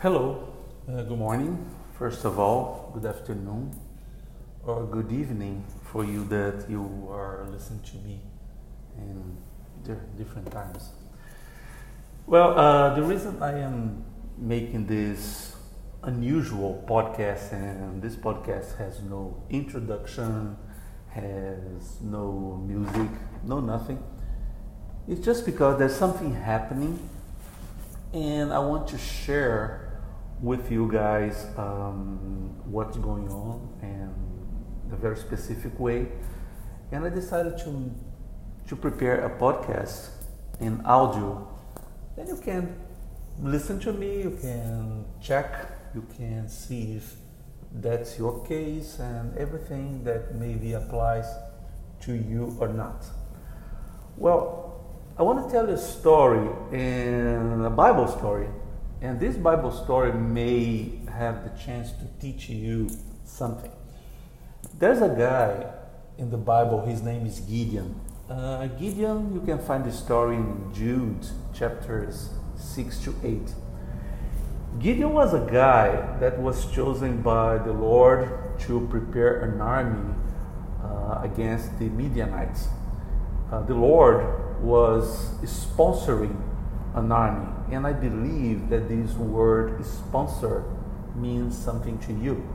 Hello, uh, good morning. First of all, good afternoon or good evening for you that you are listening to me in different times. Well, uh, the reason I am making this unusual podcast, and this podcast has no introduction, has no music, no nothing, it's just because there's something happening, and I want to share with you guys um, what's going on and a very specific way. And I decided to to prepare a podcast in audio. Then you can listen to me, you can check, you can see if that's your case and everything that maybe applies to you or not. Well, I want to tell you a story, and a Bible story and this Bible story may have the chance to teach you something. There's a guy in the Bible, his name is Gideon. Uh, Gideon, you can find the story in Jude chapters 6 to 8. Gideon was a guy that was chosen by the Lord to prepare an army uh, against the Midianites. Uh, the Lord was sponsoring an army. And I believe that this word sponsor means something to you.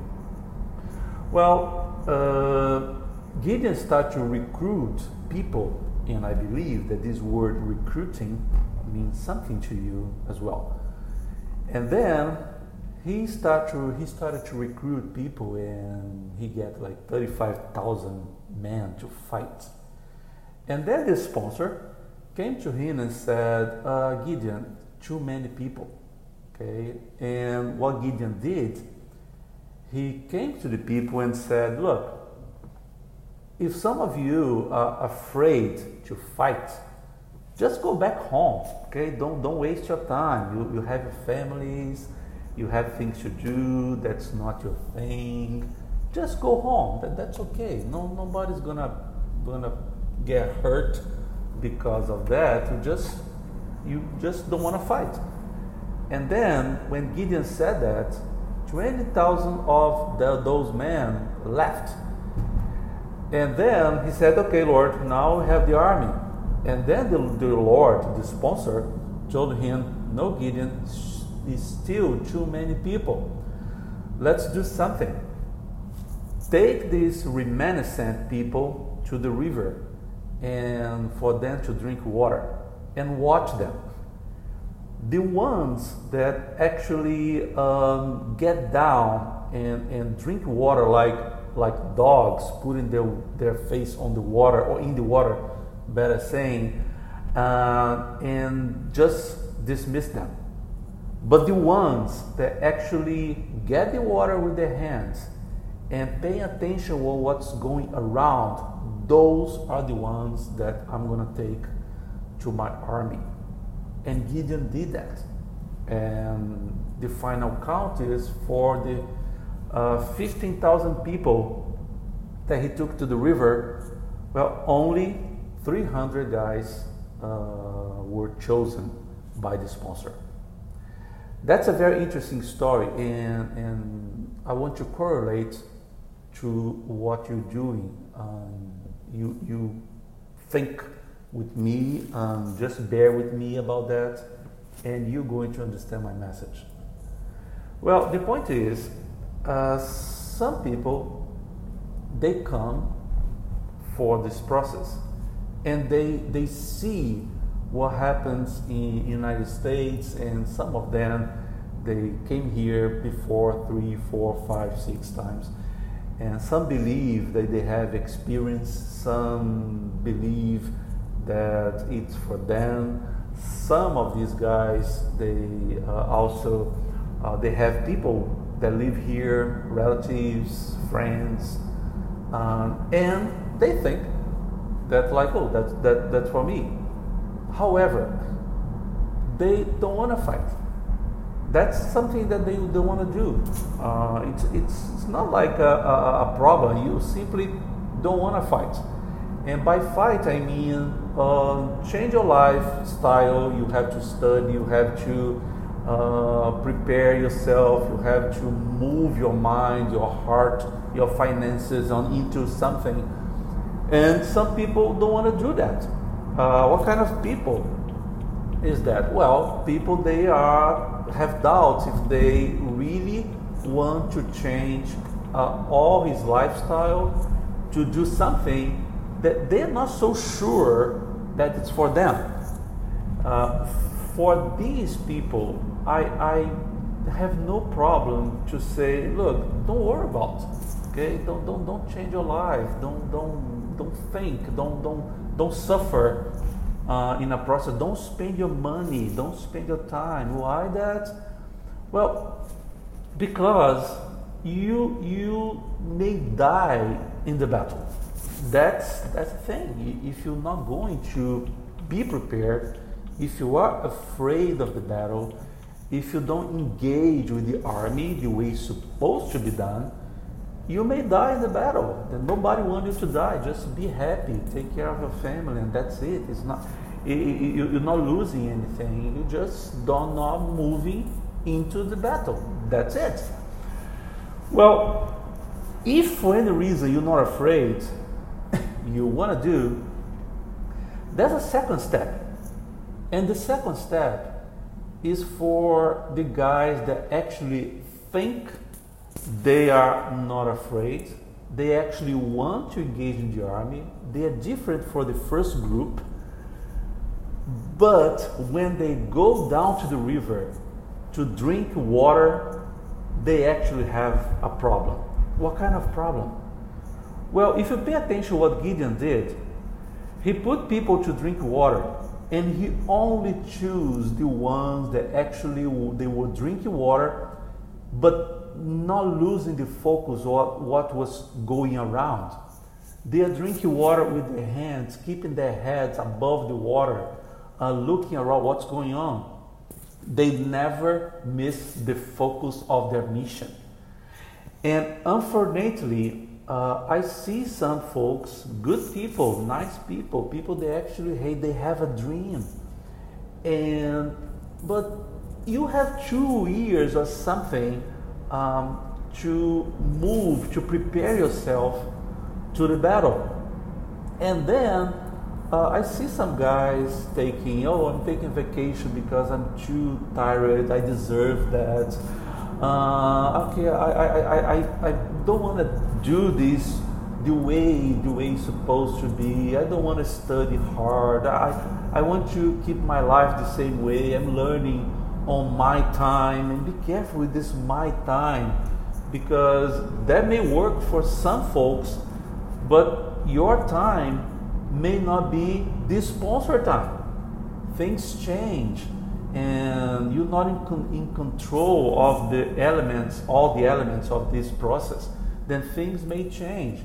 Well, uh, Gideon started to recruit people, and I believe that this word recruiting means something to you as well. And then he started to, he started to recruit people, and he get like 35,000 men to fight. And then the sponsor came to him and said, uh, Gideon, too many people. Okay, and what Gideon did, he came to the people and said, Look, if some of you are afraid to fight, just go back home. Okay, don't don't waste your time. You you have your families, you have things to do. That's not your thing. Just go home. That, that's okay. No nobody's gonna gonna get hurt because of that, you just you just don't want to fight. And then when Gideon said that, 20,000 of the, those men left. And then he said, Okay, Lord, now we have the army. And then the, the Lord, the sponsor, told him, No, Gideon, is still too many people. Let's do something. Take these reminiscent people to the river and for them to drink water and watch them. The ones that actually um, get down and, and drink water like, like dogs, putting their, their face on the water or in the water, better saying, uh, and just dismiss them. But the ones that actually get the water with their hands and pay attention to what's going around those are the ones that I'm going to take to my army. And Gideon did that. And the final count is for the uh, 15,000 people that he took to the river. Well, only 300 guys uh, were chosen by the sponsor. That's a very interesting story, and, and I want to correlate to what you're doing. Um, you, you think with me, um, just bear with me about that, and you're going to understand my message. Well, the point is, uh, some people they come for this process, and they they see what happens in United States, and some of them they came here before three, four, five, six times and some believe that they have experience, some believe that it's for them. Some of these guys, they uh, also uh, they have people that live here, relatives, friends, um, and they think that like, oh, that's that that's for me. However, they don't want to fight that's something that they, they want to do. Uh, it's, it's, it's not like a, a, a, problem. You simply don't want to fight. And by fight, I mean uh, change your lifestyle. You have to study. You have to uh, prepare yourself, you have to move your mind, your heart, your finances on into something. And some people don't want to do that. Uh, what kind of people is that? Well, people they are have doubts if they really want to change uh, all his lifestyle to do something that they're not so sure that it's for them. Uh, for these people, I, I have no problem to say, look, don't worry about it. Okay, don't don't don't change your life. Don't don't don't think. Don't don't don't suffer uh, in a process. Don't spend your money. Don't spend your time. Why that? Well, because you you may die in the battle. That's that's the thing. If you're not going to be prepared, if you are afraid of the battle, if you don't engage with the army the way it's supposed to be done, you may die in the battle. Then nobody wants you to die. Just be happy, take care of your family, and that's it. It's not you're not losing anything. You just don't not moving into the battle. That's it. Well, if for any reason you're not afraid, you want to do, there's a second step. And the second step is for the guys that actually think they are not afraid, they actually want to engage in the army, they are different for the first group. But when they go down to the river to drink water, they actually have a problem. What kind of problem? Well, if you pay attention to what Gideon did, he put people to drink water and he only chose the ones that actually they were drinking water but not losing the focus of what was going around. They are drinking water with their hands, keeping their heads above the water, uh, looking around what's going on. They never miss the focus of their mission. And unfortunately, uh, I see some folks, good people, nice people, people they actually hey they have a dream, and but you have two years or something um, to move to prepare yourself to the battle, and then uh, I see some guys taking oh I'm taking vacation because I'm too tired, I deserve that. Uh, okay, I, I, I, I don't want to do this the way the way it's supposed to be. I don't want to study hard. I, I want to keep my life the same way. I'm learning on my time and be careful with this my time because that may work for some folks, but your time may not be the sponsor time. Things change and you're not in, con- in control of the elements, all the elements of this process, then things may change.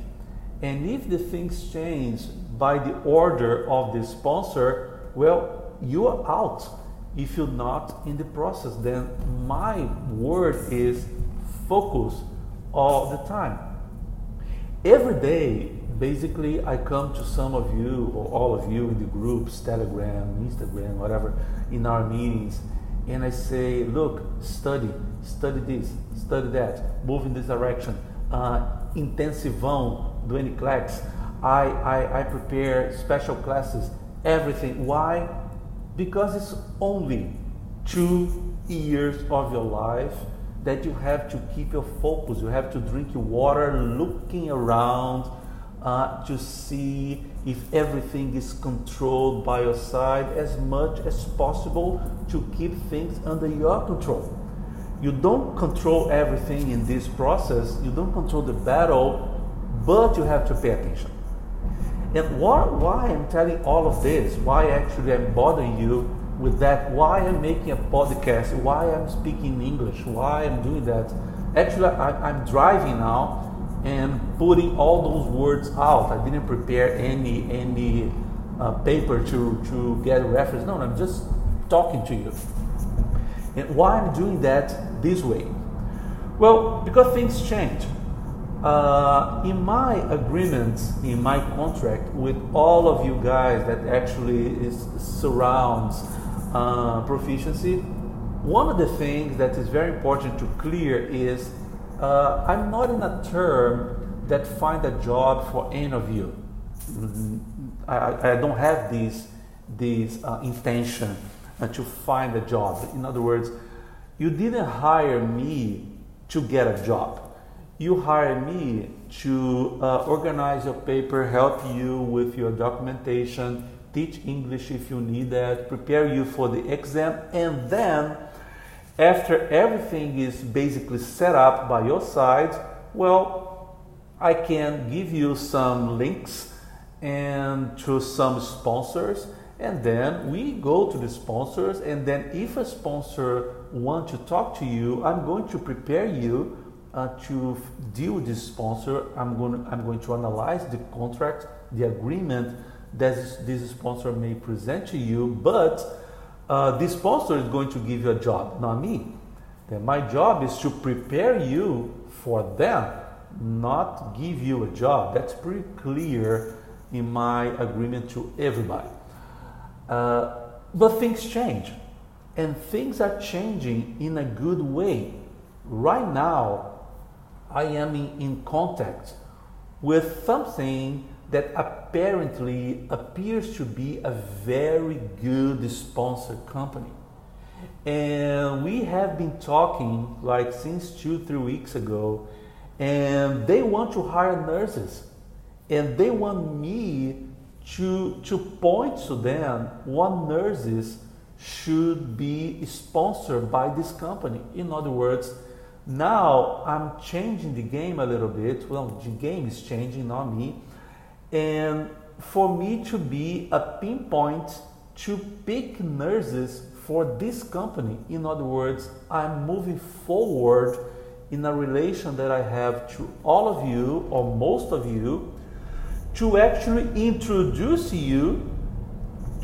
And if the things change by the order of the sponsor, well, you are out. If you're not in the process, then my word is focus all the time. Every day, basically, I come to some of you or all of you in the groups, Telegram, Instagram, whatever, in our meetings, and I say, look, study, study this, study that, move in this direction. Uh, intensivão do NCLEX. I, I, I prepare special classes, everything. Why? Because it's only two years of your life that you have to keep your focus. You have to drink your water, looking around uh, to see if everything is controlled by your side as much as possible to keep things under your control. You don't control everything in this process, you don't control the battle, but you have to pay attention. And why, why I'm telling all of this, why actually I'm bothering you with that, why I'm making a podcast, why I'm speaking English, why I'm doing that. Actually, I, I'm driving now and putting all those words out. I didn't prepare any any uh, paper to to get a reference. No, I'm just talking to you. And why I'm doing that this way? Well, because things change. Uh, in my agreement, in my contract with all of you guys that actually is, surrounds uh, proficiency, one of the things that is very important to clear is uh, I'm not in a term that find a job for any of you. I, I don't have this, this uh, intention uh, to find a job. In other words, you didn't hire me to get a job. You hire me to uh, organize your paper, help you with your documentation, teach English if you need that, prepare you for the exam, and then after everything is basically set up by your side, well, I can give you some links and to some sponsors and then we go to the sponsors and then if a sponsor want to talk to you i'm going to prepare you uh, to deal with this sponsor i'm going to, i'm going to analyze the contract the agreement that this sponsor may present to you but uh, the sponsor is going to give you a job, not me. Then my job is to prepare you for them, not give you a job. That's pretty clear in my agreement to everybody. Uh, but things change, and things are changing in a good way. Right now, I am in, contact with something that apparently appears to be a very good sponsored company. And we have been talking like since two, three weeks ago, and they want to hire nurses. And they want me to, to point to them what nurses should be sponsored by this company. In other words, now I'm changing the game a little bit. Well, the game is changing, not me and for me to be a pinpoint to pick nurses for this company. In other words, I'm moving forward in a relation that I have to all of you or most of you to actually introduce you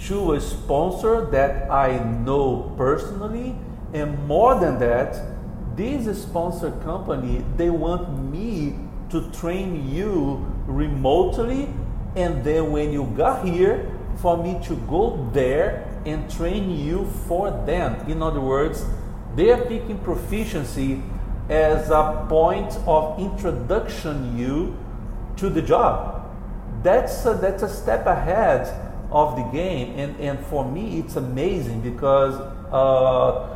to a sponsor that I know personally and more than that this sponsor company they want me to train you remotely and then when you got here for me to go there and train you for them. In other words they are picking proficiency as a point of introduction you to the job. That's a, that's a step ahead of the game and, and for me it's amazing because uh,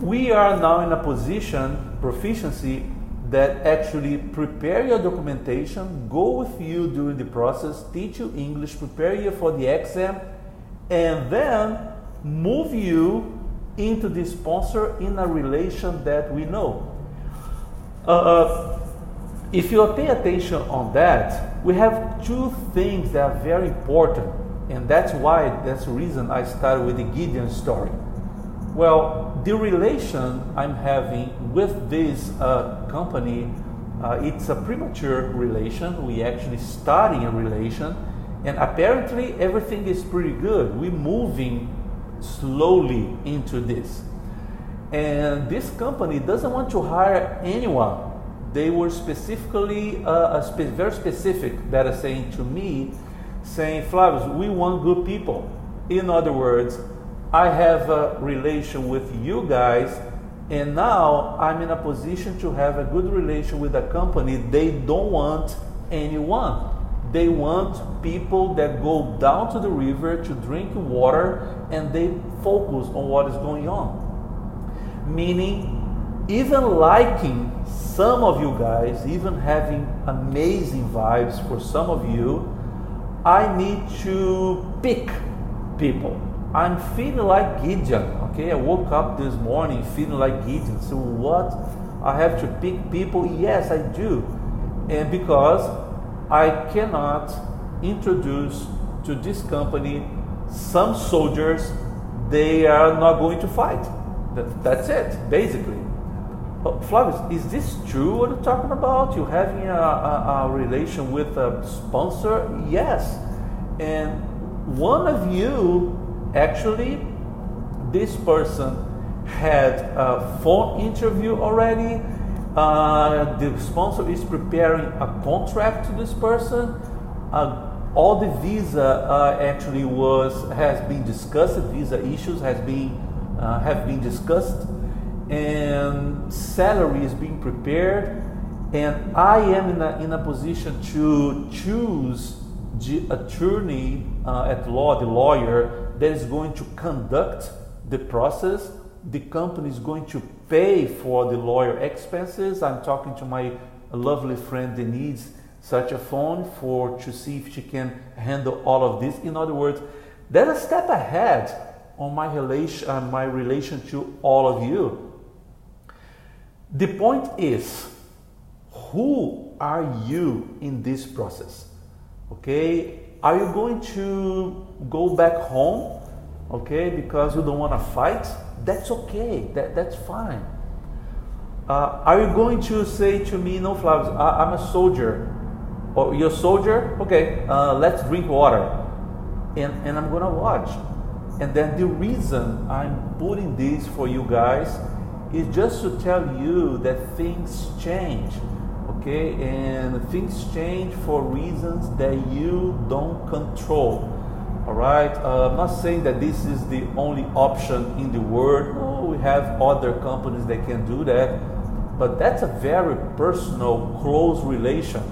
we are now in a position proficiency that actually prepare your documentation, go with you during the process, teach you English, prepare you for the exam, and then move you into the sponsor in a relation that we know. Uh, uh if you pay attention on that, we have two things that are very important, and that's why that's the reason I started with the Gideon story. Well, the relation I'm having with this uh, company, uh, it's a premature relation. We actually starting a relation, and apparently everything is pretty good. We're moving slowly into this. And this company doesn't want to hire anyone. They were specifically uh, spe- very specific that are saying to me, saying, Flavius, we want good people. In other words, I have a relation with you guys, and now I'm in a position to have a good relation with a company. They don't want anyone. They want people that go down to the river to drink water and they focus on what is going on. Meaning, even liking some of you guys, even having amazing vibes for some of you, I need to pick people I'm feeling like Gideon. Okay, I woke up this morning feeling like Gideon. So what? I have to pick people? Yes, I do. And because I cannot introduce to this company some soldiers, they are not going to fight. That, that's it, basically. But Flavius, is this true what you're talking about? You having a, a, a relation with a sponsor? Yes. And one of you Actually, this person had a phone interview already. Uh, the sponsor is preparing a contract to this person. Uh, all the visa uh, actually was has been discussed. Visa issues has been uh, have been discussed, and salary is being prepared, and I am in a, in a position to choose the attorney uh, at law, the lawyer that is going to conduct the process. The company is going to pay for the lawyer expenses. I'm talking to my lovely friend that needs such a phone for to see if she can handle all of this. In other words, that's a step ahead on my relation, uh, my relation to all of you. The point is, who are you in this process? Okay, are you going to go back home? Okay, because you don't want to fight? That's okay. That, that's fine. Uh, are you going to say to me, no, Flavius, I, am a soldier. Or oh, you're a soldier? Okay, uh, let's drink water. And, and I'm going to watch. And then the reason I'm putting this for you guys is just to tell you that things change. Okay, and things change for reasons that you don't control. All right, uh, I'm not saying that this is the only option in the world. No, we have other companies that can do that, but that's a very personal, close relation.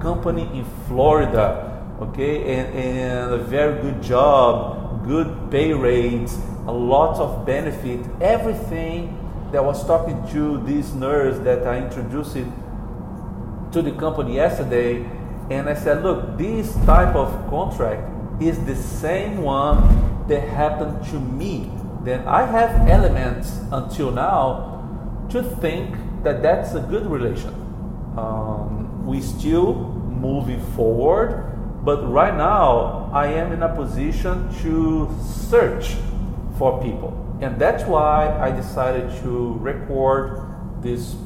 Company in Florida, okay, and, and a very good job, good pay rates, a lot of benefit, everything that was talking to this nurse that I introduced it to the company yesterday, and I said, look, this type of contract is the same one that happened to me. Then I have elements until now to think that that's a good relation. Um, we still moving forward, but right now I am in a position to search for people, and that's why I decided to record this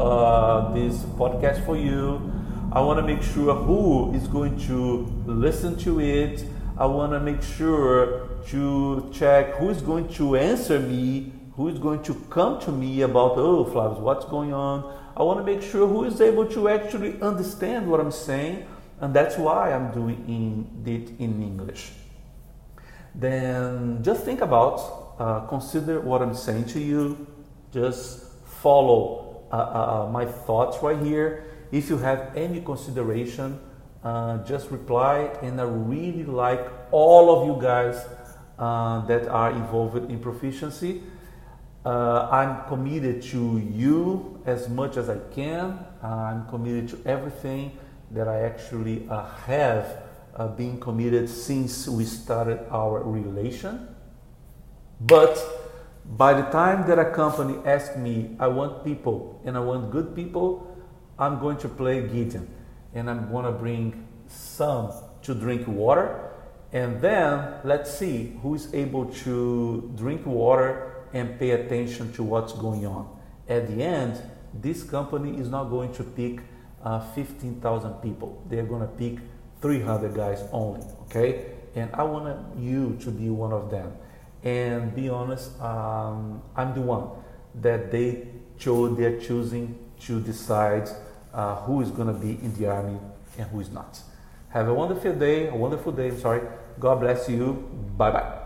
uh, this podcast for you. I want to make sure who is going to listen to it. I want to make sure to check who is going to answer me, who is going to come to me about, oh, Flavius, what's going on? I want to make sure who is able to actually understand what I'm saying, and that's why I'm doing in, it in English. Then just think about, uh, consider what I'm saying to you, just follow uh, uh, uh, my thoughts right here. If you have any consideration, uh, just reply. And I really like all of you guys uh, that are involved in proficiency. Uh, I'm committed to you as much as I can. I'm committed to everything that I actually have been committed since we started our relation. But by the time that a company asks me, I want people and I want good people, I'm going to play Gideon and I'm going to bring some to drink water. And then let's see who is able to drink water and pay attention to what's going on. At the end, this company is not going to pick uh, 15,000 people. They're going to pick 300 guys only, okay? And I want you to be one of them and be honest, um, I'm the one that they chose. They're choosing to decide uh, who is going to be in the army and who is not. Have a wonderful day. A wonderful day. I'm sorry. God bless you. Bye bye.